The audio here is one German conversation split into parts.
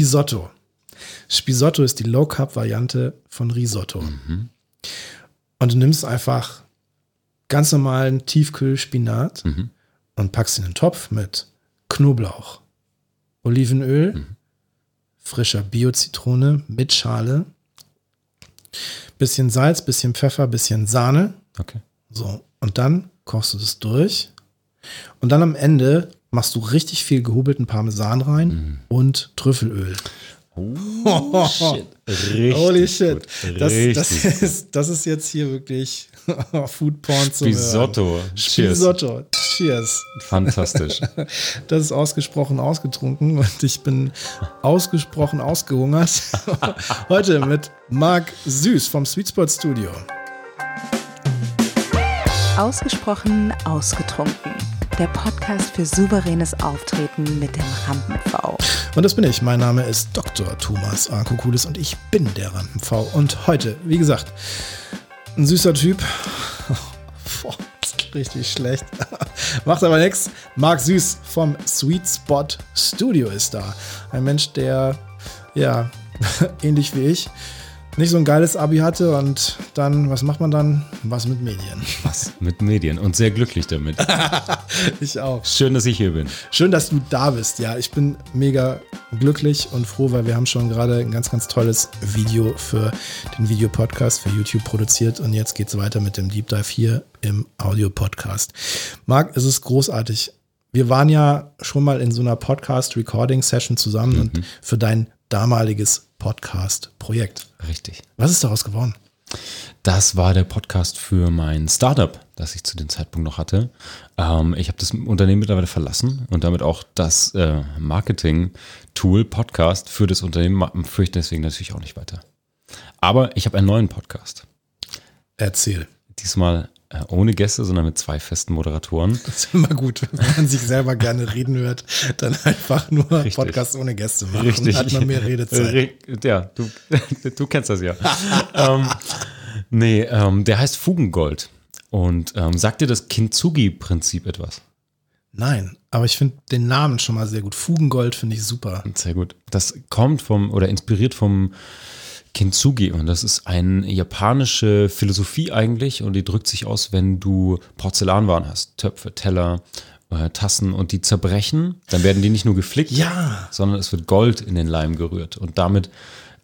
Spisotto. Spisotto ist die Low-Carb-Variante von Risotto. Mhm. Und du nimmst einfach ganz normalen Tiefkühlspinat Mhm. und packst ihn in einen Topf mit Knoblauch, Olivenöl, Mhm. frischer Bio-Zitrone mit Schale, bisschen Salz, bisschen Pfeffer, bisschen Sahne. Okay. So, und dann kochst du das durch. Und dann am Ende machst du richtig viel gehobelten Parmesan rein Mhm. und Trüffelöl. Oh, shit. Richtig Holy shit. gut. Das, Richtig das, gut. ist, das ist jetzt hier wirklich Food Porn zum Hören. Risotto. Cheers. Risotto. Cheers. Fantastisch. Das ist ausgesprochen ausgetrunken und ich bin ausgesprochen ausgehungert. Heute mit Marc Süß vom Sweet Spot Studio. Ausgesprochen ausgetrunken. Der Podcast für souveränes Auftreten mit dem Rampen-V. Und das bin ich. Mein Name ist Dr. Thomas Arkokulis und ich bin der Rampen-V. Und heute, wie gesagt, ein süßer Typ. Boah, richtig schlecht. Macht aber nichts. Marc Süß vom Sweet Spot Studio ist da. Ein Mensch, der, ja, ähnlich wie ich, nicht so ein geiles Abi hatte und dann, was macht man dann? Was mit Medien. Was? Mit Medien und sehr glücklich damit. Ich auch. Schön, dass ich hier bin. Schön, dass du da bist. Ja, ich bin mega glücklich und froh, weil wir haben schon gerade ein ganz, ganz tolles Video für den Videopodcast für YouTube produziert und jetzt geht es weiter mit dem Deep Dive hier im Audio-Podcast. Marc, es ist großartig. Wir waren ja schon mal in so einer Podcast-Recording-Session zusammen und für dein damaliges Podcast-Projekt. Richtig. Was ist daraus geworden? Das war der Podcast für mein Startup, das ich zu dem Zeitpunkt noch hatte. Ähm, ich habe das Unternehmen mittlerweile verlassen und damit auch das äh, Marketing-Tool Podcast für das Unternehmen führe ich deswegen natürlich auch nicht weiter. Aber ich habe einen neuen Podcast. Erzähl. Diesmal ohne Gäste, sondern mit zwei festen Moderatoren. Das ist immer gut, wenn man sich selber gerne reden hört, dann einfach nur Richtig. Podcast ohne Gäste machen. Richtig. Hat man mehr Redezeit. Re- Ja, du, du kennst das ja. ähm, nee, ähm, der heißt Fugengold. Und ähm, sagt dir das Kintsugi-Prinzip etwas? Nein, aber ich finde den Namen schon mal sehr gut. Fugengold finde ich super. Sehr gut. Das kommt vom oder inspiriert vom Kintsugi und das ist eine japanische Philosophie eigentlich und die drückt sich aus, wenn du Porzellanwaren hast, Töpfe, Teller, äh, Tassen und die zerbrechen, dann werden die nicht nur geflickt, Ja. sondern es wird Gold in den Leim gerührt und damit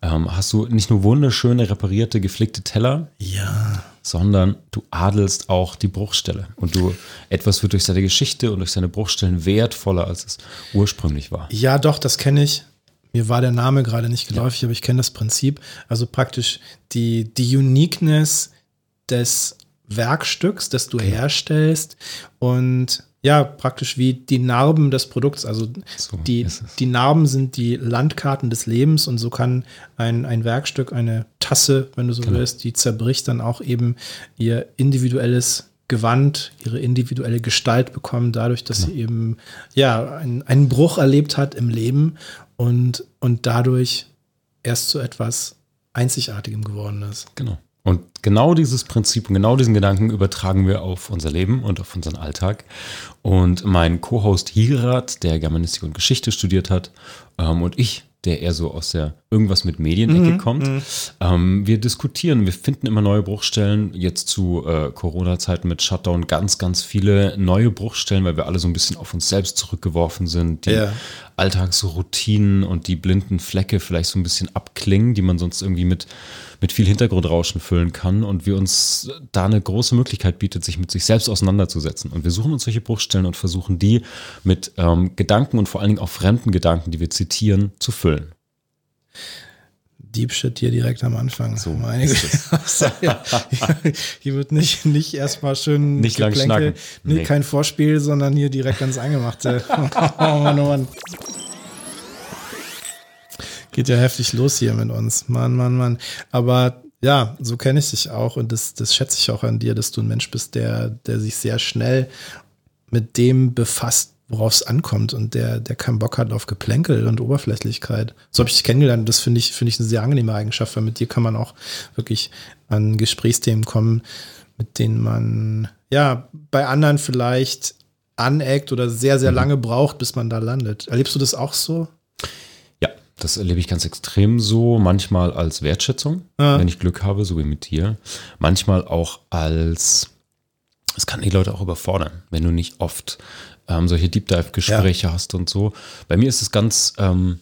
ähm, hast du nicht nur wunderschöne reparierte geflickte Teller, Ja. sondern du adelst auch die Bruchstelle und du etwas wird durch seine Geschichte und durch seine Bruchstellen wertvoller als es ursprünglich war. Ja, doch, das kenne ich. Mir war der Name gerade nicht geläufig, aber ich kenne das Prinzip. Also praktisch die, die Uniqueness des Werkstücks, das du herstellst und ja, praktisch wie die Narben des Produkts. Also So die, die Narben sind die Landkarten des Lebens und so kann ein, ein Werkstück, eine Tasse, wenn du so Genau. willst, die zerbricht dann auch eben ihr individuelles Gewand, ihre individuelle Gestalt bekommen, dadurch, dass sie eben ja einen, einen Bruch erlebt hat im Leben und, und dadurch erst zu etwas Einzigartigem geworden ist. Genau. Und genau dieses Prinzip und genau diesen Gedanken übertragen wir auf unser Leben und auf unseren Alltag. Und mein Co-Host Hirat, der Germanistik und Geschichte studiert hat, ähm, und ich, der eher so aus der irgendwas mit Medienecke kommt, ähm, wir diskutieren, wir finden immer neue Bruchstellen. Jetzt zu äh, Corona-Zeiten mit Shutdown ganz, ganz viele neue Bruchstellen, weil wir alle so ein bisschen auf uns selbst zurückgeworfen sind. Die Ja. Alltagsroutinen und die blinden Flecke vielleicht so ein bisschen abklingen, die man sonst irgendwie mit, mit viel Hintergrundrauschen füllen kann und wir uns da eine große Möglichkeit bietet, sich mit sich selbst auseinanderzusetzen. Und wir suchen uns solche Bruchstellen und versuchen die mit ähm, Gedanken und vor allen Dingen auch fremden Gedanken, die wir zitieren, zu füllen. Deep Shit hier direkt am Anfang. So Meine Güte. hier wird nicht, nicht erstmal schön Nicht lang schnacken. Nee, Nee. kein Vorspiel, sondern hier direkt ans Eingemachte. oh Mann, oh Mann. Geht ja heftig los hier mit uns. Mann, Mann, Mann. Aber ja, so kenne ich dich auch und das, das schätze ich auch an dir, dass du ein Mensch bist, der, der sich sehr schnell mit dem befasst, worauf es ankommt und der, der keinen Bock hat auf Geplänkel und Oberflächlichkeit. So habe ich dich kennengelernt und das finde ich, finde ich eine sehr angenehme Eigenschaft, weil mit dir kann man auch wirklich an Gesprächsthemen kommen, mit denen man ja bei anderen vielleicht aneckt oder sehr, sehr lange braucht, bis man da landet. Erlebst du das auch so? Ja, das erlebe ich ganz extrem so, manchmal als Wertschätzung, Ja. wenn ich Glück habe, so wie mit dir. Manchmal auch als, es kann die Leute auch überfordern, wenn du nicht oft ähm, solche Deep Dive-Gespräche hast und so. Bei mir ist es ganz, ähm,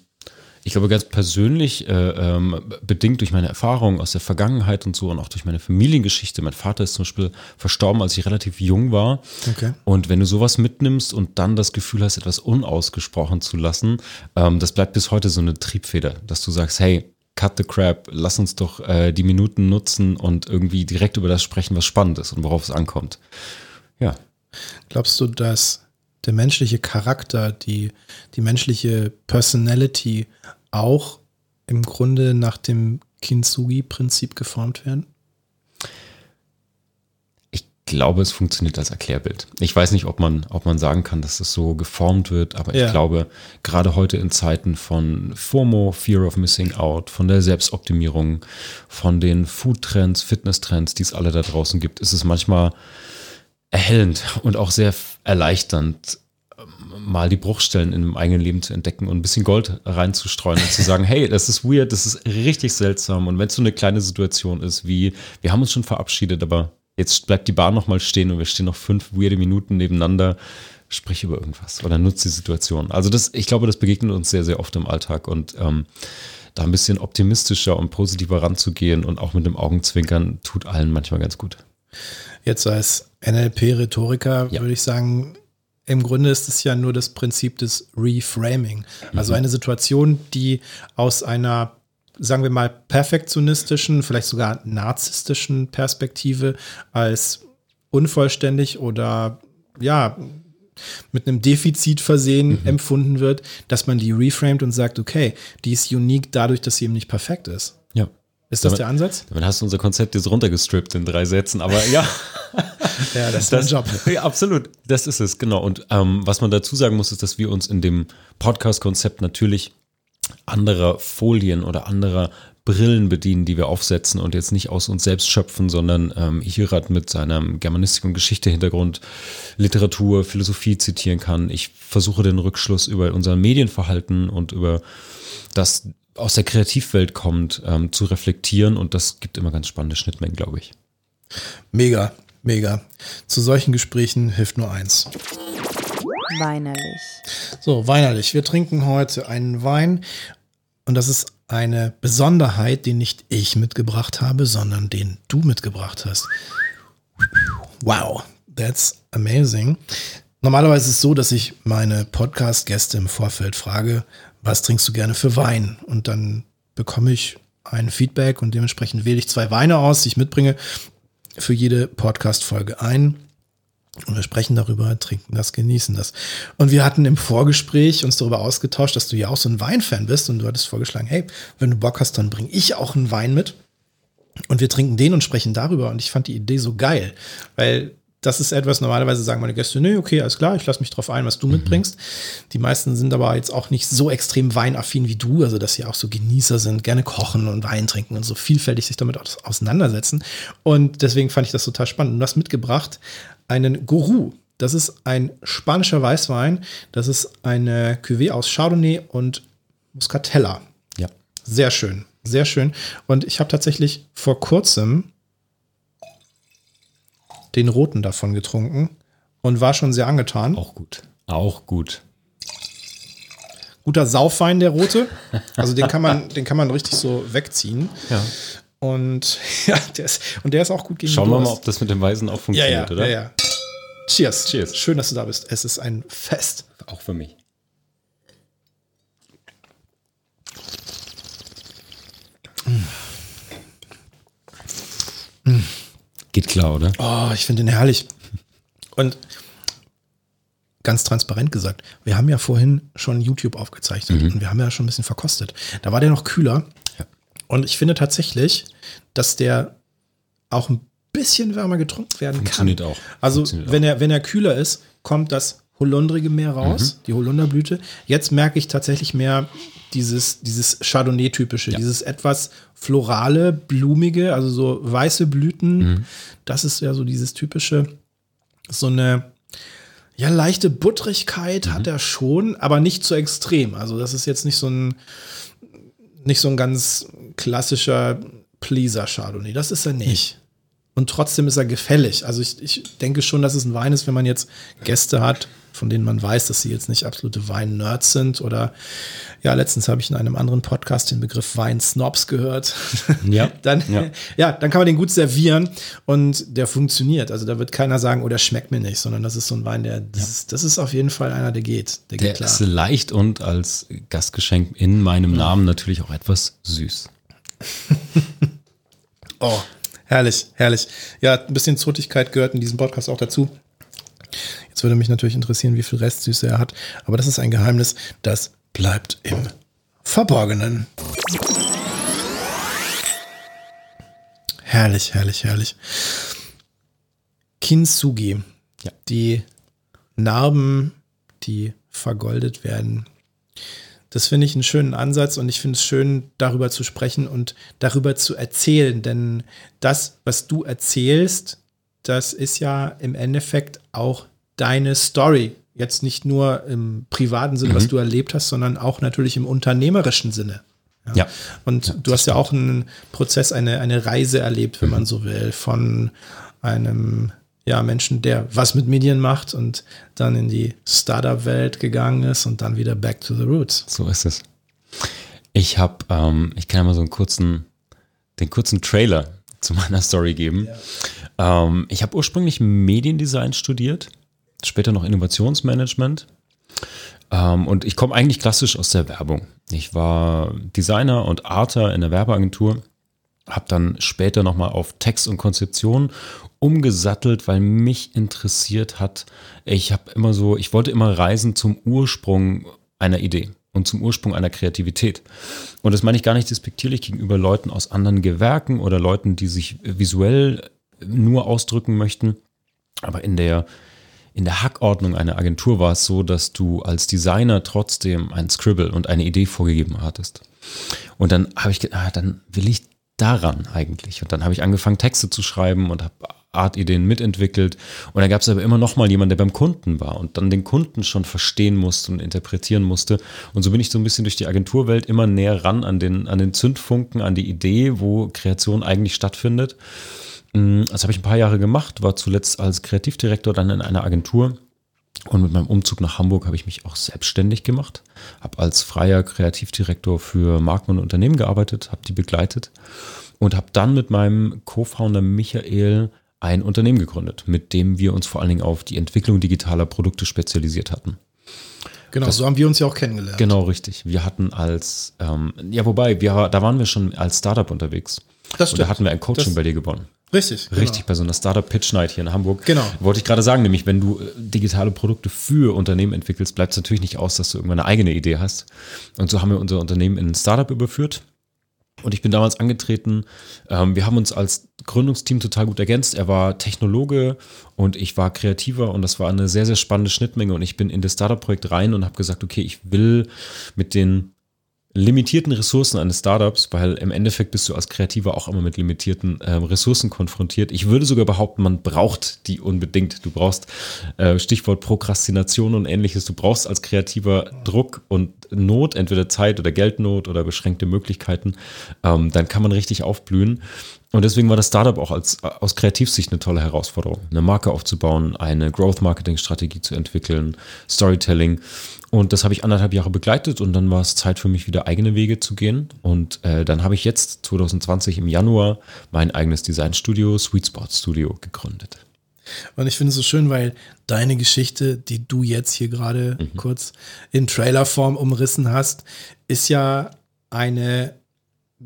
ich glaube, ganz persönlich äh, ähm, bedingt durch meine Erfahrungen aus der Vergangenheit und so und auch durch meine Familiengeschichte. Mein Vater ist zum Beispiel verstorben, als ich relativ jung war. Okay. Und wenn du sowas mitnimmst und dann das Gefühl hast, etwas unausgesprochen zu lassen, ähm, das bleibt bis heute so eine Triebfeder, dass du sagst, hey, cut the crap, lass uns doch äh, die Minuten nutzen und irgendwie direkt über das sprechen, was spannend ist und worauf es ankommt. Ja, Glaubst du, dass der menschliche Charakter, die, die menschliche Personality auch im Grunde nach dem Kintsugi-Prinzip geformt werden? ich glaube, es funktioniert als Erklärbild. Ich weiß nicht, ob man, ob man sagen kann, dass es so geformt wird, aber Ja. ich glaube, gerade heute in Zeiten von FOMO, Fear of Missing Out, von der Selbstoptimierung, von den Food-Trends, Fitness-Trends, die es alle da draußen gibt, ist es manchmal erhellend und auch sehr erleichternd, ähm, mal die Bruchstellen in dem eigenen Leben zu entdecken und ein bisschen Gold reinzustreuen und zu sagen, hey, das ist weird, das ist richtig seltsam. Und wenn es so eine kleine Situation ist, wie wir haben uns schon verabschiedet, aber jetzt bleibt die Bahn noch mal stehen und wir stehen noch fünf weirde Minuten nebeneinander, sprich über irgendwas oder nutzt die Situation. Also das, ich glaube, das begegnet uns sehr, sehr oft im Alltag und ähm, da ein bisschen optimistischer und positiver ranzugehen und auch mit dem Augenzwinkern tut allen manchmal ganz gut. Jetzt als NLP-Rhetoriker Ja. würde ich sagen, im Grunde ist es ja nur das Prinzip des Reframing. Also eine Situation, die aus einer, sagen wir mal, perfektionistischen, vielleicht sogar narzisstischen Perspektive als unvollständig oder ja, mit einem Defizit versehen empfunden wird, dass man die reframed und sagt, okay, die ist unique dadurch, dass sie eben nicht perfekt ist. Ja. Ist das Damit- der Ansatz? Damit hast du unser Konzept jetzt runtergestrippt in drei Sätzen, aber ja. Ja, das ist mein Job. Ja, absolut. Das ist es, genau. Und ähm, was man dazu sagen muss, ist, dass wir uns in dem Podcast-Konzept natürlich anderer Folien oder anderer Brillen bedienen, die wir aufsetzen und jetzt nicht aus uns selbst schöpfen, sondern ähm, Hirat mit seinem Germanistik- und Geschichte-Hintergrund Literatur, Philosophie zitieren kann. Ich versuche den Rückschluss über unser Medienverhalten und über das aus der Kreativwelt kommt, ähm, zu reflektieren und das gibt immer ganz spannende Schnittmengen, glaube ich. Mega, mega. Zu solchen Gesprächen hilft nur eins. Weinerlich. So, weinerlich. Wir trinken heute einen Wein und das ist eine Besonderheit, die nicht ich mitgebracht habe, sondern den du mitgebracht hast. Wow, that's amazing. Normalerweise ist es so, dass ich meine Podcast-Gäste im Vorfeld frage, was trinkst du gerne für Wein? Und dann bekomme ich ein Feedback und dementsprechend wähle ich zwei Weine aus, die ich mitbringe für jede Podcast-Folge ein. Und wir sprechen darüber, trinken das, genießen das. Und wir hatten im Vorgespräch uns darüber ausgetauscht, dass du ja auch so ein Weinfan bist und du hattest vorgeschlagen, hey, wenn du Bock hast, dann bring ich auch einen Wein mit. Und wir trinken den und sprechen darüber. Und ich fand die Idee so geil, weil das ist etwas, normalerweise sagen meine Gäste, nee, okay, alles klar, ich lasse mich drauf ein, was du mitbringst. Die meisten sind aber jetzt auch nicht so extrem weinaffin wie du, also dass sie auch so Genießer sind, gerne kochen und Wein trinken und so vielfältig sich damit aus- auseinandersetzen. Und deswegen fand ich das total spannend. Und du hast mitgebracht einen Guru. Das ist ein spanischer Weißwein. Das ist eine Cuvée aus Chardonnay und Muscatella. Ja. Sehr schön, sehr schön. Und ich habe tatsächlich vor kurzem den roten davon getrunken und war schon sehr angetan. Auch gut. Auch gut. Guter Saufwein, der rote. Also den kann man, den kann man richtig so wegziehen. Ja. Und ja, der ist, und der ist auch gut gegen Schauen wir mal, ob das mit dem Weisen auch ja, funktioniert, ja, oder? ja, ja. Cheers. Cheers. Schön, dass du da bist. Es ist ein Fest. Auch für mich. Geht klar, oder? Oh, ich finde den herrlich. Und ganz transparent gesagt, wir haben ja vorhin schon YouTube aufgezeichnet und wir haben ja schon ein bisschen verkostet. Da war der noch kühler. Ja. Und ich finde tatsächlich, dass der auch ein bisschen wärmer getrunken werden Funktioniert kann. auch. Also Funktioniert wenn er, wenn er kühler ist, kommt das Holundrige mehr raus, die Holunderblüte. Jetzt merke ich tatsächlich mehr dieses, dieses Chardonnay-typische, dieses etwas florale, blumige, also so weiße Blüten. Das ist ja so dieses typische, so eine ja, leichte Buttrigkeit hat er schon, aber nicht zu extrem. Also das ist jetzt nicht so ein nicht so ein ganz klassischer Pleaser Chardonnay. Das ist er nicht. Und trotzdem ist er gefällig. Also ich, ich denke schon, dass es ein Wein ist, wenn man jetzt Gäste hat, von denen man weiß, dass sie jetzt nicht absolute Wein-Nerds sind. Oder ja, letztens habe ich in einem anderen Podcast den Begriff Wein-Snobs gehört. Ja. dann, Ja. ja. dann kann man den gut servieren und der funktioniert. Also da wird keiner sagen, oh, der schmeckt mir nicht, sondern das ist so ein Wein, der, das, ist, das ist auf jeden Fall einer, der geht. Der, Der geht klar. ist leicht und als Gastgeschenk in meinem Namen natürlich auch etwas süß. Oh, herrlich, herrlich. Ja, ein bisschen Zotigkeit gehört in diesem Podcast auch dazu. Jetzt würde mich natürlich interessieren, wie viel Restsüße er hat, aber das ist ein Geheimnis, das bleibt im Verborgenen. Herrlich, herrlich, herrlich. Kintsugi. Ja. Die Narben, die vergoldet werden. Das finde ich einen schönen Ansatz und ich finde es schön, darüber zu sprechen und darüber zu erzählen, denn das, was du erzählst, das ist ja im Endeffekt auch deine Story. Jetzt nicht nur im privaten Sinne, was du erlebt hast, sondern auch natürlich im unternehmerischen Sinne. Ja. Und du hast ja auch einen Prozess, eine, eine Reise erlebt, wenn man so will, von einem ja, Menschen, der was mit Medien macht und dann in die Startup-Welt gegangen ist und dann wieder back to the roots. So ist es. Ich habe, ähm, ich kann ja mal so einen kurzen, den kurzen Trailer zu meiner Story geben. Ähm, ich habe ursprünglich Mediendesign studiert, später noch Innovationsmanagement. Ähm, und ich komme eigentlich klassisch aus der Werbung. Ich war Designer und Arter in der Werbeagentur, habe dann später nochmal auf Text und Konzeption umgesattelt, weil mich interessiert hat. Ich habe immer so, ich wollte immer reisen zum Ursprung einer Idee und zum Ursprung einer Kreativität. Und das meine ich gar nicht despektierlich gegenüber Leuten aus anderen Gewerken oder Leuten, die sich visuell nur ausdrücken möchten. Aber in der, in der Hackordnung einer Agentur war es so, dass du als Designer trotzdem ein Scribble und eine Idee vorgegeben hattest. Und dann habe ich gedacht, ah, dann will ich daran eigentlich. Und dann habe ich angefangen, Texte zu schreiben und habe Artideen mitentwickelt. Und dann gab es aber immer noch mal jemanden, der beim Kunden war und dann den Kunden schon verstehen musste und interpretieren musste. Und so bin ich so ein bisschen durch die Agenturwelt immer näher ran an den, an den Zündfunken, an die Idee, wo Kreation eigentlich stattfindet. Mm, Das habe ich ein paar Jahre gemacht, war zuletzt als Kreativdirektor dann in einer Agentur. Und mit meinem Umzug nach Hamburg habe ich mich auch selbstständig gemacht, habe als freier Kreativdirektor für Marken und Unternehmen gearbeitet, habe die begleitet und habe dann mit meinem Co-Founder Michael ein Unternehmen gegründet, mit dem wir uns vor allen Dingen auf die Entwicklung digitaler Produkte spezialisiert hatten. Genau, so haben wir uns ja auch kennengelernt. Genau, richtig. Wir hatten als, ähm, ja, wobei, wir, da waren wir schon als Startup unterwegs. Das Und da stimmt. hatten wir ein Coaching Das- bei dir gewonnen. Richtig. genau. Richtig, bei so einer Startup Pitch Night hier in Hamburg. Genau. Wollte ich gerade sagen, nämlich wenn du äh, digitale Produkte für Unternehmen entwickelst, bleibt es natürlich nicht aus, dass du irgendwann eine eigene Idee hast. Und so haben wir unser Unternehmen in ein Startup überführt. Und ich bin damals angetreten. Ähm, wir haben uns als Gründungsteam total gut ergänzt. Er war Technologe und ich war Kreativer und das war eine sehr, sehr spannende Schnittmenge. Und ich bin in das Startup-Projekt rein und habe gesagt, okay, ich will mit den limitierten Ressourcen eines Startups, weil im Endeffekt bist du als Kreativer auch immer mit limitierten äh, Ressourcen konfrontiert. Ich würde sogar behaupten, man braucht die unbedingt. Du brauchst äh, Stichwort Prokrastination und ähnliches. Du brauchst als Kreativer Druck und Not, entweder Zeit oder Geldnot oder beschränkte Möglichkeiten. Ähm, dann kann man richtig aufblühen. Und deswegen war das Startup auch als, aus Kreativsicht eine tolle Herausforderung, eine Marke aufzubauen, eine Growth-Marketing-Strategie zu entwickeln, Storytelling. Und das habe ich anderthalb Jahre begleitet und dann war es Zeit für mich wieder eigene Wege zu gehen. Und äh, dann habe ich jetzt 2020 im Januar mein eigenes Designstudio, Sweet Spot Studio, gegründet. Und ich finde es so schön, weil deine Geschichte, die du jetzt hier gerade kurz in Trailerform umrissen hast, ist ja eine,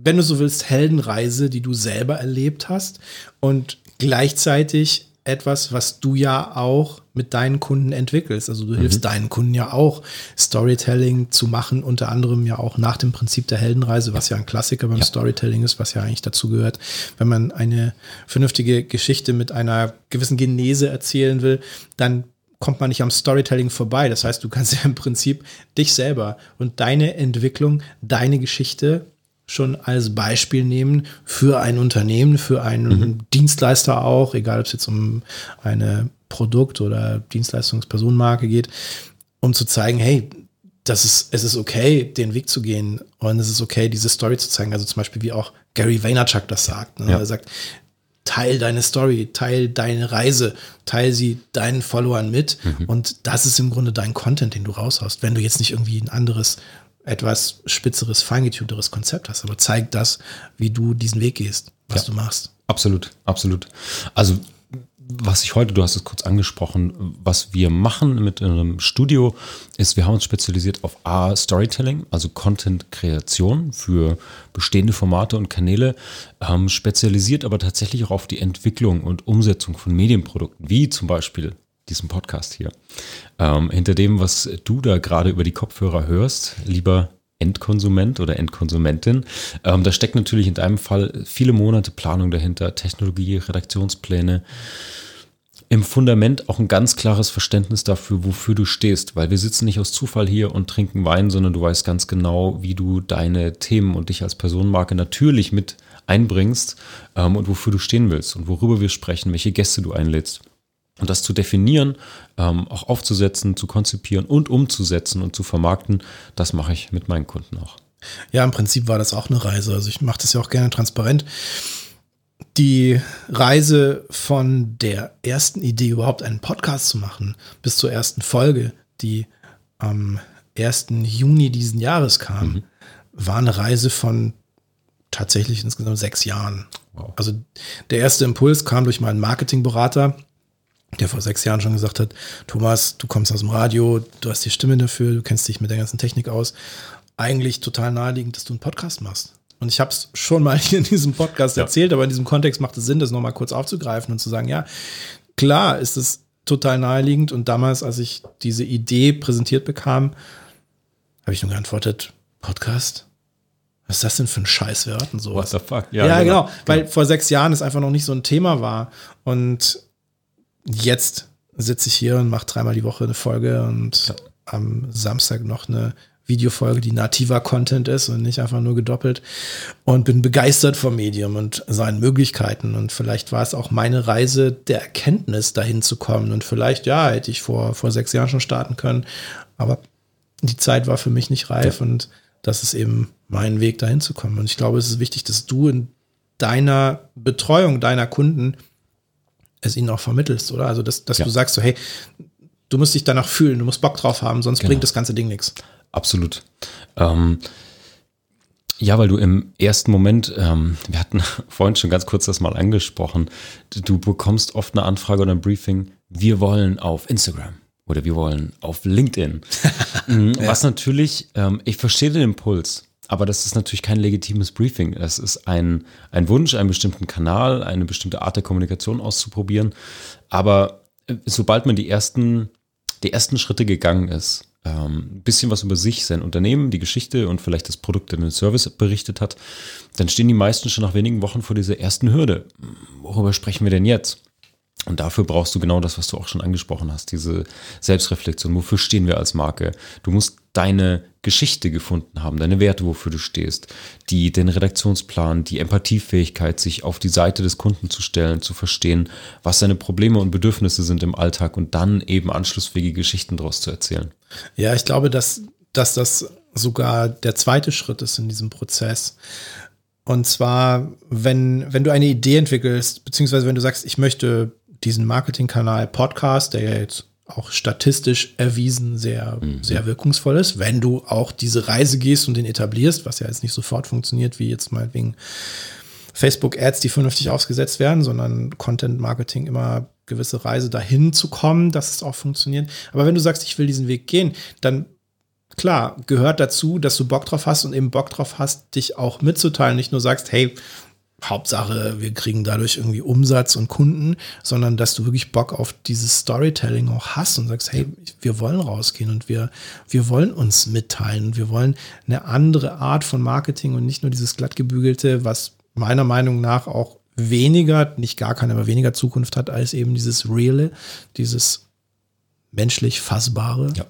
wenn du so willst, Heldenreise, die du selber erlebt hast und gleichzeitig etwas, was du ja auch mit deinen Kunden entwickelst. Also du hilfst deinen Kunden ja auch, Storytelling zu machen, unter anderem ja auch nach dem Prinzip der Heldenreise, was ja ein Klassiker beim Storytelling ist, was ja eigentlich dazu gehört, wenn man eine vernünftige Geschichte mit einer gewissen Genese erzählen will, dann kommt man nicht am Storytelling vorbei. Das heißt, du kannst ja im Prinzip dich selber und deine Entwicklung, deine Geschichte schon als Beispiel nehmen für ein Unternehmen, für einen Dienstleister auch, egal ob es jetzt um eine Produkt- oder Dienstleistungspersonenmarke geht, um zu zeigen, hey, das ist, es ist okay, den Weg zu gehen und es ist okay, diese Story zu zeigen. Also zum Beispiel, wie auch Gary Vaynerchuk das sagt. Ne? Ja. Er sagt, teil deine Story, teil deine Reise, teil sie deinen Followern mit. Und das ist im Grunde dein Content, den du raushaust. Wenn du jetzt nicht irgendwie ein anderes, etwas spitzeres, feingetunteres Konzept hast, aber zeig das, wie du diesen Weg gehst, was Ja. du machst. Absolut, absolut. Also was ich heute, du hast es kurz angesprochen, was wir machen mit einem Studio, ist, wir haben uns spezialisiert auf A, Storytelling, also Content-Kreation für bestehende Formate und Kanäle, ähm, spezialisiert aber tatsächlich auch auf die Entwicklung und Umsetzung von Medienprodukten, wie zum Beispiel diesem Podcast hier. Ähm, hinter dem, was du da gerade über die Kopfhörer hörst, lieber Endkonsument oder Endkonsumentin. Ähm, da steckt natürlich in deinem Fall viele Monate Planung dahinter, Technologie, Redaktionspläne. Im Fundament auch ein ganz klares Verständnis dafür, wofür du stehst, weil wir sitzen nicht aus Zufall hier und trinken Wein, sondern du weißt ganz genau, wie du deine Themen und dich als Personenmarke natürlich mit einbringst ähm, und wofür du stehen willst und worüber wir sprechen, welche Gäste du einlädst. Und das zu definieren, ähm, auch aufzusetzen, zu konzipieren und umzusetzen und zu vermarkten, das mache ich mit meinen Kunden auch. Ja, im Prinzip war das auch eine Reise. Also ich mache das ja auch gerne transparent. Die Reise von der ersten Idee, überhaupt einen Podcast zu machen, bis zur ersten Folge, die am 1. Juni diesen Jahres kam, war eine Reise von tatsächlich insgesamt sechs Jahren. Wow. Also der erste Impuls kam durch meinen Marketingberater, der vor sechs Jahren schon gesagt hat, Thomas, du kommst aus dem Radio, du hast die Stimme dafür, du kennst dich mit der ganzen Technik aus. Eigentlich total naheliegend, dass du einen Podcast machst. Und ich habe es schon mal hier in diesem Podcast Ja. erzählt, aber in diesem Kontext macht es Sinn, das nochmal kurz aufzugreifen und zu sagen, ja, klar ist es total naheliegend. Und damals, als ich diese Idee präsentiert bekam, habe ich nur geantwortet, Podcast? Was ist das denn für ein Scheißwert und sowas? What the fuck? Ja, genau. Weil vor sechs Jahren es einfach noch nicht so ein Thema war. Und jetzt sitze ich hier und mache dreimal die Woche eine Folge und am Samstag noch eine Videofolge, die nativer Content ist und nicht einfach nur gedoppelt. Und bin begeistert vom Medium und seinen Möglichkeiten. Und vielleicht war es auch meine Reise der Erkenntnis, dahin zu kommen. Und vielleicht, ja, hätte ich vor, vor sechs Jahren schon starten können. Aber die Zeit war für mich nicht reif und das ist eben mein Weg, dahin zu kommen. Und ich glaube, es ist wichtig, dass du in deiner Betreuung deiner Kunden es ihnen auch vermittelst, oder? Also, dass, dass Ja. du sagst so, hey, du musst dich danach fühlen, du musst Bock drauf haben, sonst Genau. bringt das ganze Ding nichts. Absolut. Ähm, ja, weil du im ersten Moment, ähm, wir hatten vorhin schon ganz kurz das mal angesprochen, du bekommst oft eine Anfrage oder ein Briefing, wir wollen auf Instagram oder wir wollen auf LinkedIn. Mhm, Was natürlich, ähm, ich verstehe den Impuls, aber das ist natürlich kein legitimes Briefing. Es ist ein, ein Wunsch, einen bestimmten Kanal, eine bestimmte Art der Kommunikation auszuprobieren. Aber äh, sobald man die ersten, die ersten Schritte gegangen ist, ähm, ein bisschen was über sich, sein Unternehmen, die Geschichte und vielleicht das Produkt oder den Service berichtet hat, dann stehen die meisten schon nach wenigen Wochen vor dieser ersten Hürde. Worüber sprechen wir denn jetzt? Und dafür brauchst du genau das, was du auch schon angesprochen hast, diese Selbstreflexion. Wofür stehen wir als Marke? Du musst deine Geschichte gefunden haben, deine Werte, wofür du stehst, die, den Redaktionsplan, die Empathiefähigkeit, sich auf die Seite des Kunden zu stellen, zu verstehen, was seine Probleme und Bedürfnisse sind im Alltag und dann eben anschlussfähige Geschichten daraus zu erzählen. Ja, ich glaube, dass, dass das sogar der zweite Schritt ist in diesem Prozess. Und zwar, wenn, wenn du eine Idee entwickelst, beziehungsweise wenn du sagst, ich möchte diesen Marketingkanal Podcast, der ja jetzt auch statistisch erwiesen sehr, sehr wirkungsvoll ist, wenn du auch diese Reise gehst und den etablierst, was ja jetzt nicht sofort funktioniert, wie jetzt mal wegen Facebook-Ads, die vernünftig aufgesetzt werden, sondern Content-Marketing immer gewisse Reise dahin zu kommen, dass es auch funktioniert. Aber wenn du sagst, ich will diesen Weg gehen, dann klar, gehört dazu, dass du Bock drauf hast und eben Bock drauf hast, dich auch mitzuteilen. Nicht nur sagst, hey, Hauptsache, wir kriegen dadurch irgendwie Umsatz und Kunden, sondern dass du wirklich Bock auf dieses Storytelling auch hast und sagst, hey, wir wollen rausgehen und wir, wir wollen uns mitteilen und wir wollen eine andere Art von Marketing und nicht nur dieses glattgebügelte, was meiner Meinung nach auch weniger, nicht gar keine, aber weniger Zukunft hat als eben dieses Reale, dieses menschlich Fassbare. Ja.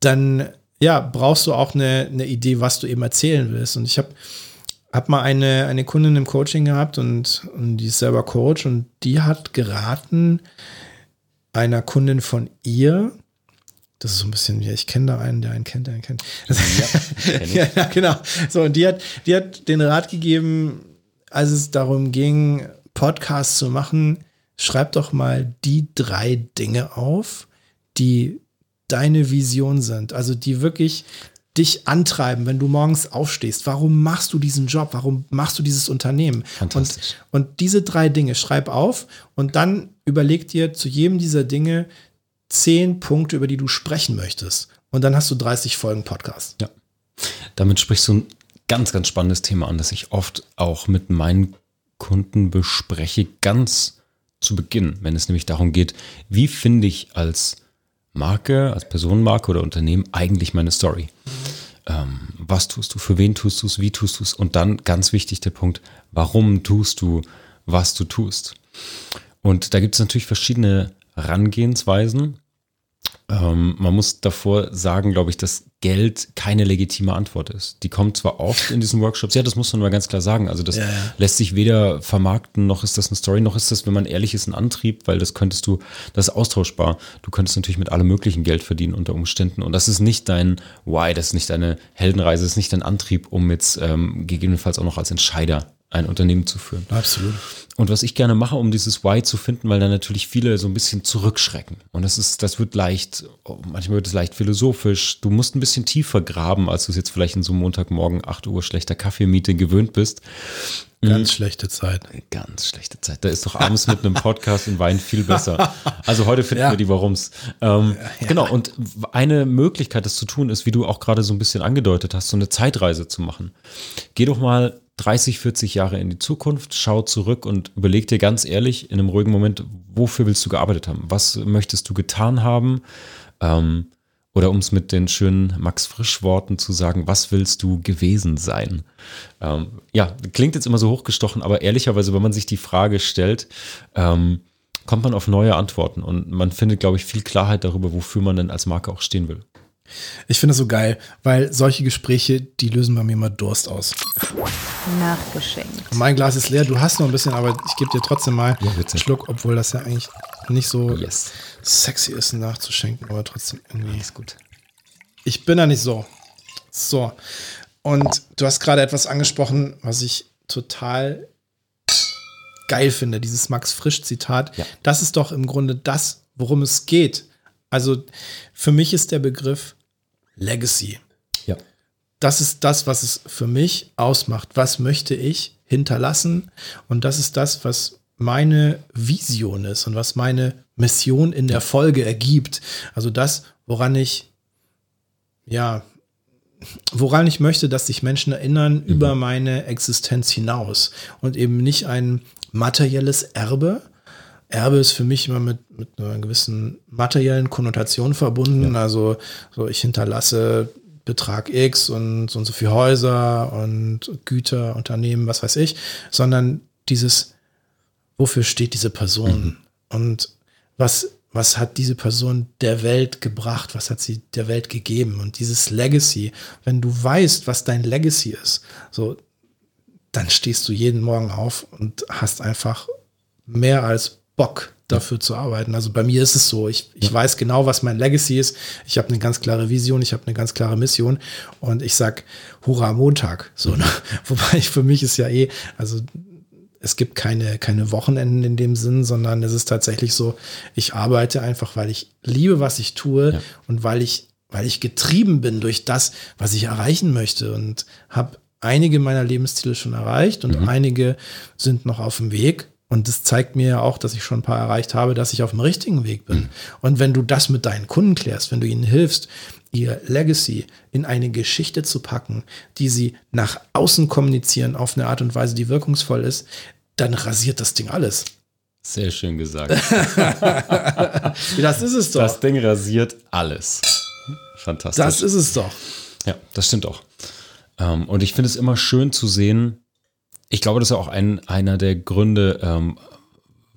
Dann ja, brauchst du auch eine, eine Idee, was du eben erzählen willst. Und ich habe hab mal eine, eine Kundin im Coaching gehabt und, und die ist selber Coach und die hat geraten, einer Kundin von ihr Das ist so ein bisschen wie, ich kenne da einen, der einen kennt, der einen kennt. Ja, ja, genau. So, und die hat, die hat den Rat gegeben, als es darum ging, Podcasts zu machen, schreib doch mal die drei Dinge auf, die deine Vision sind. Also die wirklich dich antreiben, wenn du morgens aufstehst. Warum machst du diesen Job? Warum machst du dieses Unternehmen? Fantastisch. Und, und diese drei Dinge schreib auf und dann überleg dir zu jedem dieser Dinge zehn Punkte, über die du sprechen möchtest. Und dann hast du 30 Folgen Podcast. Ja. Damit sprichst du ein ganz, ganz spannendes Thema an, das ich oft auch mit meinen Kunden bespreche, ganz zu Beginn, wenn es nämlich darum geht, wie finde ich als Marke, als Personenmarke oder Unternehmen eigentlich meine Story? Ähm, was tust du, für wen tust du es, wie tust du es? Und dann ganz wichtig der Punkt, warum tust du, was du tust? Und da gibt es natürlich verschiedene Herangehensweisen. Ähm, man muss davor sagen, glaube ich, dass Geld keine legitime Antwort ist. Die kommt zwar oft in diesen Workshops, ja, das muss man mal ganz klar sagen. Also das ja, ja. lässt sich weder vermarkten, noch ist das eine Story, noch ist das, wenn man ehrlich ist, ein Antrieb, weil das könntest du, das ist austauschbar. Du könntest natürlich mit allem möglichen Geld verdienen unter Umständen. Und das ist nicht dein Why, das ist nicht deine Heldenreise, das ist nicht dein Antrieb, um jetzt ähm, gegebenenfalls auch noch als Entscheider ein Unternehmen zu führen. Absolut. Und was ich gerne mache, um dieses Why zu finden, weil dann natürlich viele so ein bisschen zurückschrecken. Und das ist, das wird leicht, manchmal wird es leicht philosophisch. Du musst ein bisschen tiefer graben, als du es jetzt vielleicht in so einem Montagmorgen 8 Uhr schlechter Kaffeemiete gewöhnt bist. Ganz schlechte Zeit. Ganz schlechte Zeit. Da ist doch abends mit einem Podcast und Wein viel besser. Also heute finden ja. wir die Warums. Ähm, ja. Genau, und eine Möglichkeit, das zu tun, ist, wie du auch gerade so ein bisschen angedeutet hast, so eine Zeitreise zu machen. Geh doch mal 30, 40 Jahre in die Zukunft, schau zurück und überleg dir ganz ehrlich in einem ruhigen Moment, wofür willst du gearbeitet haben? Was möchtest du getan haben? Ähm, oder um es mit den schönen Max Frisch-Worten zu sagen, was willst du gewesen sein? Ähm, ja, klingt jetzt immer so hochgestochen, aber ehrlicherweise, wenn man sich die Frage stellt, ähm, kommt man auf neue Antworten und man findet, glaube ich, viel Klarheit darüber, wofür man denn als Marke auch stehen will. Ich finde das so geil, weil solche Gespräche, die lösen bei mir mal Durst aus. Nachgeschenkt. Mein Glas ist leer, du hast noch ein bisschen, aber ich gebe dir trotzdem mal ja, einen Schluck, obwohl das ja eigentlich nicht so yes. sexy ist, nachzuschenken, aber trotzdem irgendwie. Ist gut. Ich bin da nicht so. So. Und du hast gerade etwas angesprochen, was ich total geil finde, dieses Max Frisch-Zitat. Ja. Das ist doch im Grunde das, worum es geht. Also für mich ist der Begriff Legacy. Ja. Das ist das, was es für mich ausmacht. Was möchte ich hinterlassen? Und das ist das, was meine Vision ist und was meine Mission in der Folge ergibt. Also das, woran ich, ja, woran ich möchte, dass sich Menschen erinnern mhm. über meine Existenz hinaus und eben nicht ein materielles Erbe, Erbe ist für mich immer mit, mit einer gewissen materiellen Konnotation verbunden. Ja. Also so ich hinterlasse Betrag X und so und so viele Häuser und Güter, Unternehmen, was weiß ich, sondern dieses, wofür steht diese Person? Mhm. Und was, was hat diese Person der Welt gebracht? Was hat sie der Welt gegeben? Und dieses Legacy, wenn du weißt, was dein Legacy ist, so, dann stehst du jeden Morgen auf und hast einfach mehr als Bock dafür zu arbeiten. Also bei mir ist es so, ich, ich weiß genau, was mein Legacy ist. Ich habe eine ganz klare Vision, ich habe eine ganz klare Mission und ich sag Hurra Montag. So, ne? Wobei ich für mich ist ja eh, also es gibt keine, keine Wochenenden in dem Sinn, sondern es ist tatsächlich so, ich arbeite einfach, weil ich liebe, was ich tue ja. und weil ich, weil ich getrieben bin durch das, was ich erreichen möchte und habe einige meiner Lebensziele schon erreicht und mhm. einige sind noch auf dem Weg und das zeigt mir ja auch, dass ich schon ein paar erreicht habe, dass ich auf dem richtigen Weg bin. Mhm. Und wenn du das mit deinen Kunden klärst, wenn du ihnen hilfst, ihr Legacy in eine Geschichte zu packen, die sie nach außen kommunizieren auf eine Art und Weise, die wirkungsvoll ist, dann rasiert das Ding alles. Sehr schön gesagt. das ist es doch. Das Ding rasiert alles. Fantastisch. Das ist es doch. Ja, das stimmt auch. Ähm, und ich finde es immer schön zu sehen, ich glaube, das ist auch ein, einer der Gründe, ähm,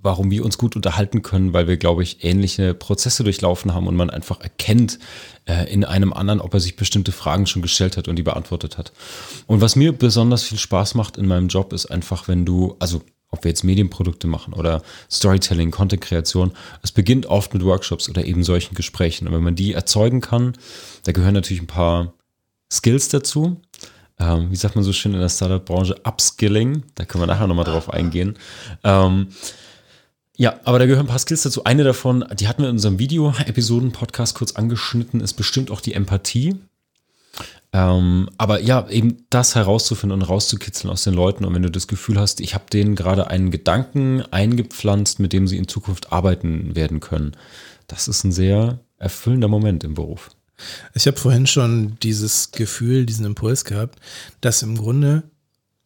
warum wir uns gut unterhalten können, weil wir, glaube ich, ähnliche Prozesse durchlaufen haben und man einfach erkennt äh, in einem anderen, ob er sich bestimmte Fragen schon gestellt hat und die beantwortet hat. Und was mir besonders viel Spaß macht in meinem Job, ist einfach, wenn du, also ob wir jetzt Medienprodukte machen oder Storytelling, Content-Kreation, es beginnt oft mit Workshops oder eben solchen Gesprächen. Und wenn man die erzeugen kann, da gehören natürlich ein paar Skills dazu. Ähm, wie sagt man so schön in der Startup-Branche? Upskilling. Da können wir nachher nochmal drauf eingehen. Ähm, ja, aber da gehören ein paar Skills dazu. Eine davon, die hatten wir in unserem Video-Episoden-Podcast kurz angeschnitten, ist bestimmt auch die Empathie. Ähm, aber ja, eben das herauszufinden und rauszukitzeln aus den Leuten. Und wenn du das Gefühl hast, ich habe denen gerade einen Gedanken eingepflanzt, mit dem sie in Zukunft arbeiten werden können, das ist ein sehr erfüllender Moment im Beruf. Ich habe vorhin schon dieses Gefühl, diesen Impuls gehabt, dass im Grunde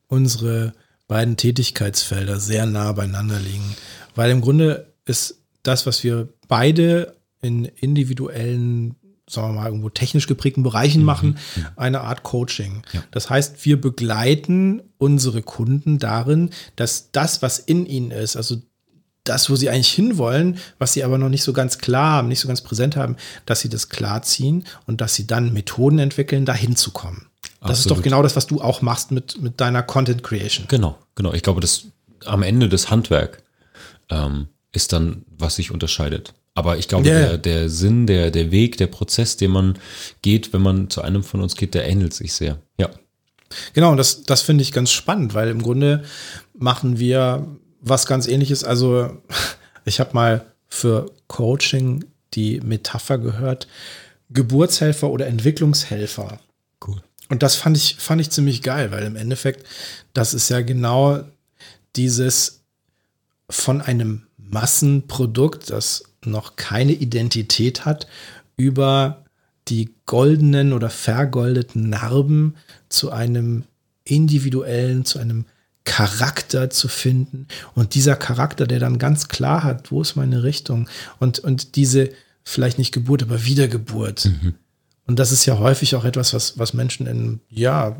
unsere beiden Tätigkeitsfelder sehr nah beieinander liegen. Weil im Grunde ist das, was wir beide in individuellen sagen wir mal, irgendwo technisch geprägten Bereichen mhm. machen, mhm. eine Art Coaching. Ja. Das heißt, wir begleiten unsere Kunden darin, dass das, was in ihnen ist, also das, wo sie eigentlich hinwollen, was sie aber noch nicht so ganz klar haben, nicht so ganz präsent haben, dass sie das klar ziehen und dass sie dann Methoden entwickeln, dahin zu kommen. Das Absolut. ist doch genau das, was du auch machst mit, mit deiner Content Creation. Genau, genau. Ich glaube, dass am Ende das Handwerk ähm, ist dann, was sich unterscheidet. Aber ich glaube, yeah. der, der Sinn, der, der Weg, der Prozess, den man geht, wenn man zu einem von uns geht, der ähnelt sich sehr. Ja. Genau, und das, das finde ich ganz spannend, weil im Grunde machen wir was ganz ähnliches. Also ich habe mal für Coaching die Metapher gehört, Geburtshelfer oder Entwicklungshelfer. Cool. Und das fand ich, fand ich ziemlich geil, weil im Endeffekt, das ist ja genau dieses von einem Massenprodukt, das noch keine Identität hat, über die goldenen oder vergoldeten Narben zu einem individuellen, zu einem Charakter zu finden. Und dieser Charakter, der dann ganz klar hat, wo ist meine Richtung? Und, und diese vielleicht nicht Geburt, aber Wiedergeburt. Mhm. Und das ist ja häufig auch etwas, was, was Menschen in, ja,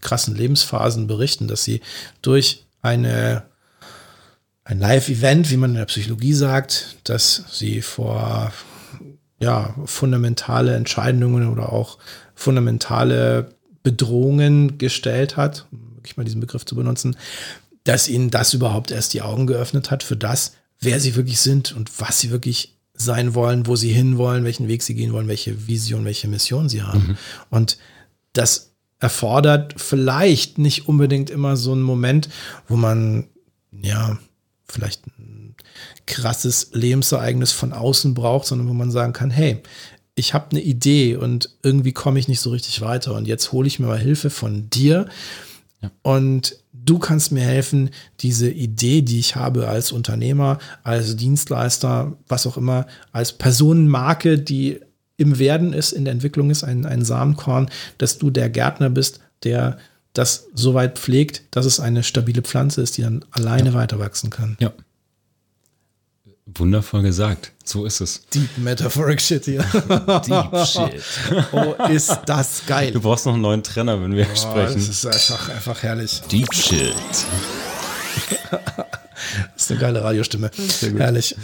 krassen Lebensphasen berichten, dass sie durch eine ein Live-Event, wie man in der Psychologie sagt, dass sie vor ja, fundamentale Entscheidungen oder auch fundamentale Bedrohungen gestellt hat, wirklich mal diesen Begriff zu benutzen, dass ihnen das überhaupt erst die Augen geöffnet hat für das, wer sie wirklich sind und was sie wirklich sein wollen, wo sie hinwollen, welchen Weg sie gehen wollen, welche Vision, welche Mission sie haben. Mhm. Und das erfordert vielleicht nicht unbedingt immer so einen Moment, wo man ja vielleicht ein krasses Lebensereignis von außen braucht, sondern wo man sagen kann, hey, ich habe eine Idee und irgendwie komme ich nicht so richtig weiter und jetzt hole ich mir mal Hilfe von dir ja. und du kannst mir helfen, diese Idee, die ich habe als Unternehmer, als Dienstleister, was auch immer, als Personenmarke, die im Werden ist, in der Entwicklung ist, ein, ein Samenkorn, dass du der Gärtner bist, der das so weit pflegt, dass es eine stabile Pflanze ist, die dann alleine ja. weiter wachsen kann. Ja. Wundervoll gesagt. So ist es. Deep Metaphoric Shit hier. Deep Shit. Oh, ist das geil. Du brauchst noch einen neuen Trainer, wenn wir oh, sprechen. Das ist einfach, einfach herrlich. Deep Shit. Das ist eine geile Radiostimme. Herrlich.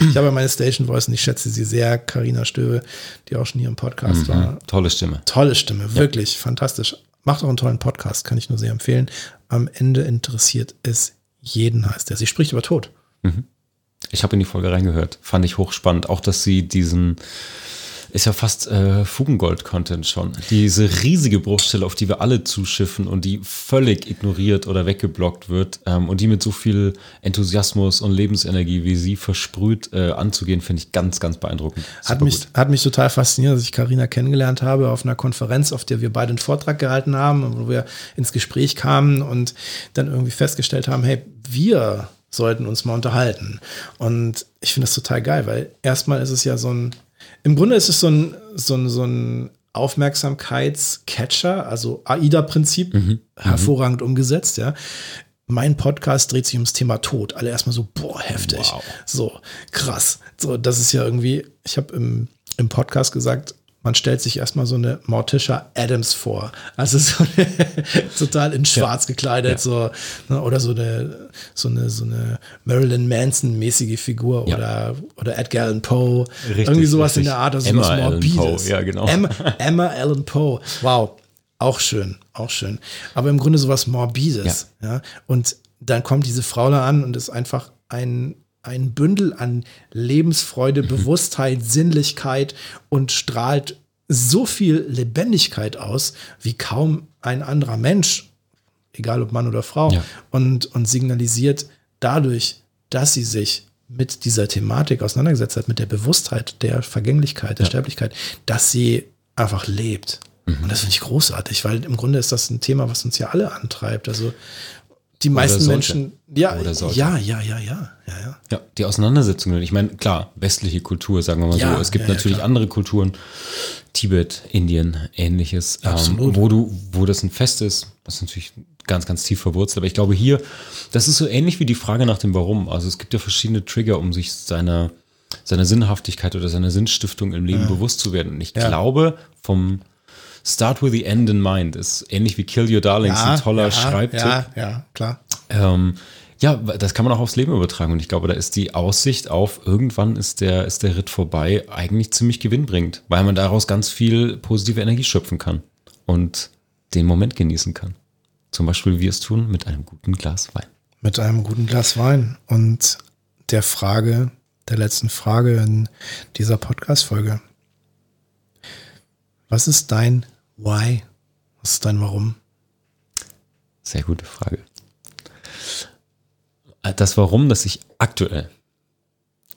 Ich habe meine Station Voice und ich schätze sie sehr. Karina Stöbe, die auch schon hier im Podcast mhm. war. Tolle Stimme. Tolle Stimme, wirklich ja. fantastisch. Macht auch einen tollen Podcast, kann ich nur sehr empfehlen. Am Ende interessiert es jeden, heißt er. Sie spricht über Tod. Mhm. Ich habe in die Folge reingehört. Fand ich hochspannend. Auch, dass sie diesen ist ja fast äh, Fugengold-Content schon. Diese riesige Bruchstelle, auf die wir alle zuschiffen und die völlig ignoriert oder weggeblockt wird ähm, und die mit so viel Enthusiasmus und Lebensenergie, wie sie versprüht, äh, anzugehen, finde ich ganz, ganz beeindruckend. hat mich, hat mich total fasziniert, dass ich Karina kennengelernt habe auf einer Konferenz, auf der wir beide einen Vortrag gehalten haben, wo wir ins Gespräch kamen und dann irgendwie festgestellt haben, hey, wir sollten uns mal unterhalten. Und ich finde das total geil, weil erstmal ist es ja so ein im Grunde ist es so ein, so ein, so ein Aufmerksamkeitscatcher, also AIDA-Prinzip, mhm. mhm. hervorragend umgesetzt, ja. Mein Podcast dreht sich ums Thema Tod. Alle erstmal so, boah, heftig. Wow. So, krass. So, das ist ja irgendwie, ich habe im, im Podcast gesagt, man stellt sich erstmal so eine Morticia Adams vor. Also so eine, total in schwarz ja. gekleidet, ja. so, ne, oder so eine, so eine, so eine Marilyn Manson-mäßige Figur ja. oder, oder Edgar Allan Poe. Irgendwie sowas richtig. in der Art, also Emma sowas Morbides. Ja, genau. Emma, Emma Allan Poe. Wow. Auch schön, auch schön. Aber im Grunde sowas Morbides. Ja. Und dann kommt diese Frau da an und ist einfach ein, ein Bündel an Lebensfreude. Bewusstheit, Sinnlichkeit und strahlt so viel Lebendigkeit aus, wie kaum ein anderer Mensch, egal ob Mann oder Frau, Ja. und, und signalisiert dadurch, dass sie sich mit dieser Thematik auseinandergesetzt hat, mit der Bewusstheit der Vergänglichkeit, der Sterblichkeit, dass sie einfach lebt. Mhm. Und das finde ich großartig, weil im Grunde ist das ein Thema, was uns ja alle antreibt. Also die meisten. Menschen, ja, ja, ja, ja, ja, ja, ja. Ja, die Auseinandersetzungen. Ich meine, klar, westliche Kultur, sagen wir mal Ja, so. Es gibt ja, natürlich andere Kulturen, Tibet, Indien, ähnliches, ähm, Absolut. wo du, wo das ein Fest ist, das ist natürlich ganz, ganz tief verwurzelt. Aber ich glaube hier, das ist so ähnlich wie die Frage nach dem Warum. Also es gibt ja verschiedene Trigger, um sich seiner, seiner Sinnhaftigkeit oder seiner Sinnstiftung im Leben bewusst zu werden. Und ich glaube, vom Start with the End in Mind ist ähnlich wie Kill Your Darlings, ein toller ja, Schreibtipp. Ja, ja, klar. Ähm, ja, das kann man auch aufs Leben übertragen und ich glaube, da ist die Aussicht auf irgendwann ist der, ist der Ritt vorbei eigentlich ziemlich gewinnbringend, weil man daraus ganz viel positive Energie schöpfen kann und den Moment genießen kann. Zum Beispiel, wie wir es tun, mit einem guten Glas Wein. Mit einem guten Glas Wein und der Frage, der letzten Frage in dieser Podcast-Folge. Was ist dein Why? Was ist dein Warum? Sehr gute Frage. Das Warum, das ich aktuell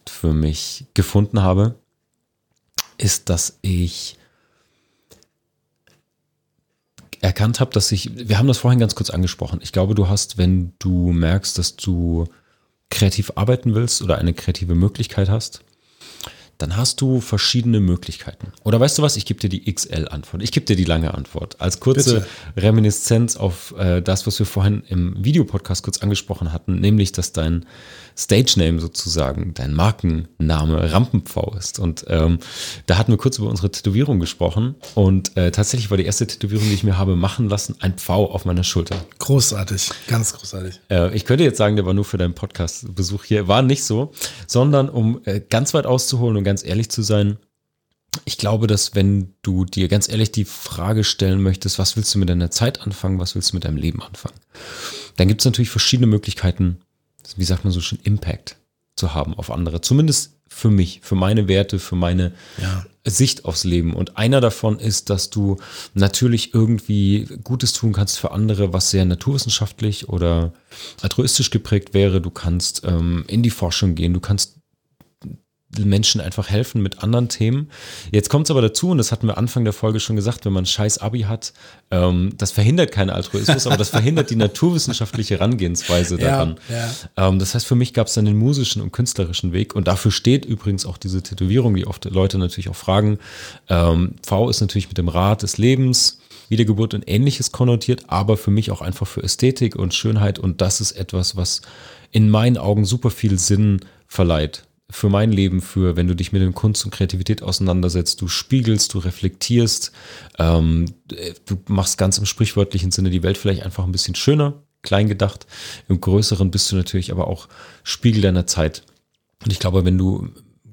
für mich gefunden habe, ist, dass ich erkannt habe, dass ich, wir haben das vorhin ganz kurz angesprochen. Ich glaube, du hast, wenn du merkst, dass du kreativ arbeiten willst oder eine kreative Möglichkeit hast, dann hast du verschiedene Möglichkeiten. Oder weißt du was? Ich gebe dir die XL-Antwort. Ich gebe dir die lange Antwort. Als kurze Bitte. Reminiszenz auf äh, das, was wir vorhin im Videopodcast kurz angesprochen hatten, nämlich, dass dein Stage-Name sozusagen, dein Markenname Rampenpfau ist. Und ähm, da hatten wir kurz über unsere Tätowierung gesprochen. Und äh, tatsächlich war die erste Tätowierung, die ich mir habe machen lassen, ein Pfau auf meiner Schulter. Großartig, ganz großartig. Äh, ich könnte jetzt sagen, der war nur für deinen Podcast-Besuch hier. War nicht so, sondern um äh, ganz weit auszuholen und ganz ehrlich zu sein, ich glaube, dass wenn du dir ganz ehrlich die Frage stellen möchtest, was willst du mit deiner Zeit anfangen, was willst du mit deinem Leben anfangen, dann gibt es natürlich verschiedene Möglichkeiten, wie sagt man so schön, Impact zu haben auf andere. Zumindest für mich, für meine Werte, für meine Ja. Sicht aufs Leben. Und einer davon ist, dass du natürlich irgendwie Gutes tun kannst für andere, was sehr naturwissenschaftlich oder altruistisch geprägt wäre. Du kannst ähm, in die Forschung gehen, du kannst Menschen einfach helfen mit anderen Themen. Jetzt kommt es aber dazu, und das hatten wir Anfang der Folge schon gesagt, wenn man ein scheiß Abi hat, ähm, das verhindert keinen Altruismus, aber das verhindert die naturwissenschaftliche Herangehensweise Ja, daran. ja. Ähm, das heißt, für mich gab es dann den musischen und künstlerischen Weg und dafür steht übrigens auch diese Tätowierung, die oft Leute natürlich auch fragen. Ähm, v ist natürlich mit dem Rad des Lebens, Wiedergeburt und ähnliches konnotiert, aber für mich auch einfach für Ästhetik und Schönheit und das ist etwas, was in meinen Augen super viel Sinn verleiht. Für mein Leben, für wenn du dich mit den Kunst und Kreativität auseinandersetzt, du spiegelst, du reflektierst, ähm, du machst ganz im sprichwörtlichen Sinne die Welt vielleicht einfach ein bisschen schöner, klein gedacht. Im Größeren bist du natürlich aber auch Spiegel deiner Zeit. Und ich glaube, wenn du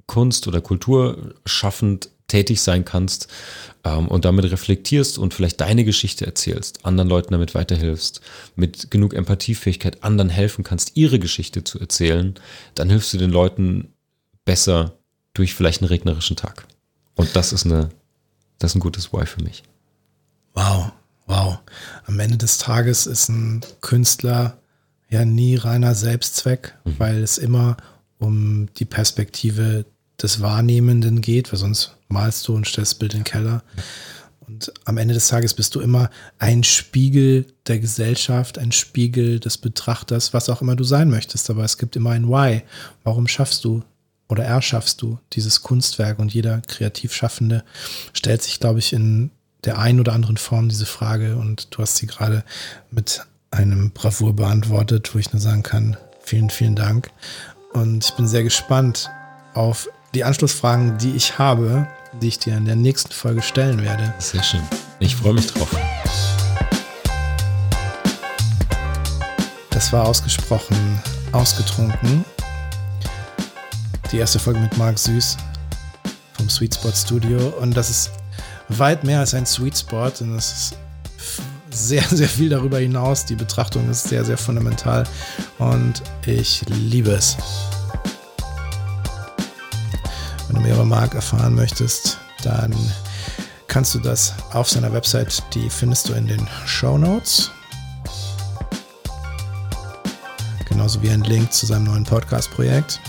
Kunst oder Kultur schaffend tätig sein kannst ähm, und damit reflektierst und vielleicht deine Geschichte erzählst, anderen Leuten damit weiterhilfst, mit genug Empathiefähigkeit anderen helfen kannst, ihre Geschichte zu erzählen, dann hilfst du den Leuten besser durch vielleicht einen regnerischen Tag. Und das ist eine, das ist ein gutes Why für mich. Wow, wow. Am Ende des Tages ist ein Künstler ja nie reiner Selbstzweck, weil es immer um die Perspektive des Wahrnehmenden geht, weil sonst malst du und stellst das Bild in den Keller. Und am Ende des Tages bist du immer ein Spiegel der Gesellschaft, ein Spiegel des Betrachters, was auch immer du sein möchtest. Aber es gibt immer ein Why. Warum schaffst du oder erschaffst du dieses Kunstwerk? Und jeder Kreativschaffende stellt sich, glaube ich, in der einen oder anderen Form diese Frage. Und du hast sie gerade mit einem Bravour beantwortet, wo ich nur sagen kann, vielen, vielen Dank. Und ich bin sehr gespannt auf die Anschlussfragen, die ich habe, die ich dir in der nächsten Folge stellen werde. Sehr schön. Ich freue mich drauf. Das war ausgesprochen ausgetrunken. Die erste Folge mit Marc Süß vom Sweet Spot Studio. Und das ist weit mehr als ein Sweet Spot. Und das ist sehr, sehr viel darüber hinaus. Die Betrachtung ist sehr, sehr fundamental und ich liebe es. Wenn du mehr über Marc erfahren möchtest, dann kannst du das auf seiner Website, die findest du in den Show Notes. Genauso wie ein Link zu seinem neuen Podcast-Projekt.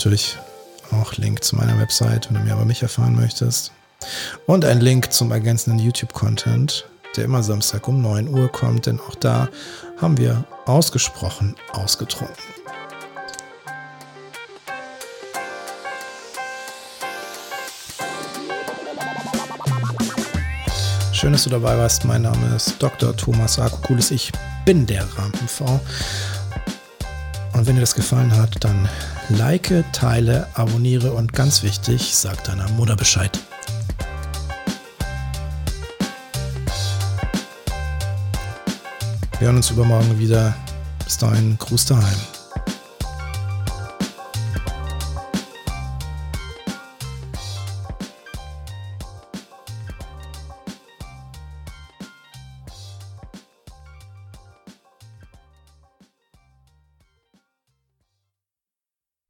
Natürlich auch Link zu meiner Website, wenn du mehr über mich erfahren möchtest. Und ein Link zum ergänzenden YouTube-Content, der immer Samstag um 9 Uhr kommt, denn auch da haben wir ausgesprochen ausgetrunken. Schön, dass du dabei warst. Mein Name ist Dr. Thomas Akokulis. Ich bin der Rampenv. Und wenn dir das gefallen hat, dann like, teile, abonniere und ganz wichtig, sag deiner Mutter Bescheid. Wir hören uns übermorgen wieder. Bis dahin, Gruß daheim.